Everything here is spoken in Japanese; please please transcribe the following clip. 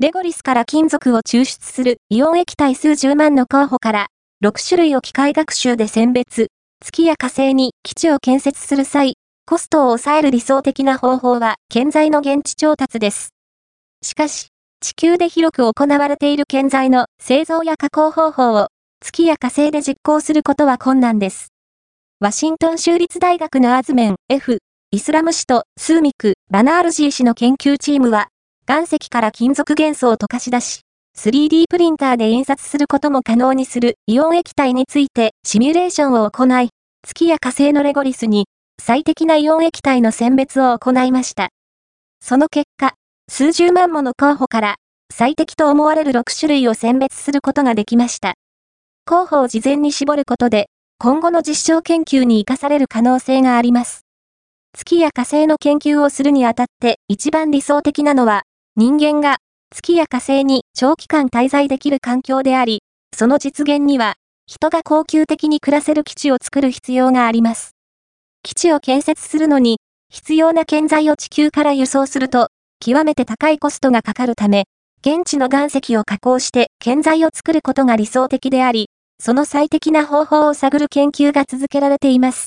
レゴリスから金属を抽出するイオン液体数十万の候補から、6種類を機械学習で選別、月や火星に基地を建設する際、コストを抑える理想的な方法は建材の現地調達です。しかし、地球で広く行われている建材の製造や加工方法を月や火星で実行することは困難です。ワシントン州立大学のアズメン F イスラム氏とスーミク・バナールジー氏の研究チームは、岩石から金属元素を溶かし出し、3D プリンターで印刷することも可能にするイオン液体についてシミュレーションを行い、月や火星のレゴリスに最適なイオン液体の選別を行いました。その結果、数十万もの候補から最適と思われる6種類を選別することができました。候補を事前に絞ることで、今後の実証研究に活かされる可能性があります。月や火星の研究をするにあたって一番理想的なのは、人間が月や火星に長期間滞在できる環境であり、その実現には、人が恒久的に暮らせる基地を作る必要があります。基地を建設するのに、必要な建材を地球から輸送すると、極めて高いコストがかかるため、現地の岩石を加工して建材を作ることが理想的であり、その最適な方法を探る研究が続けられています。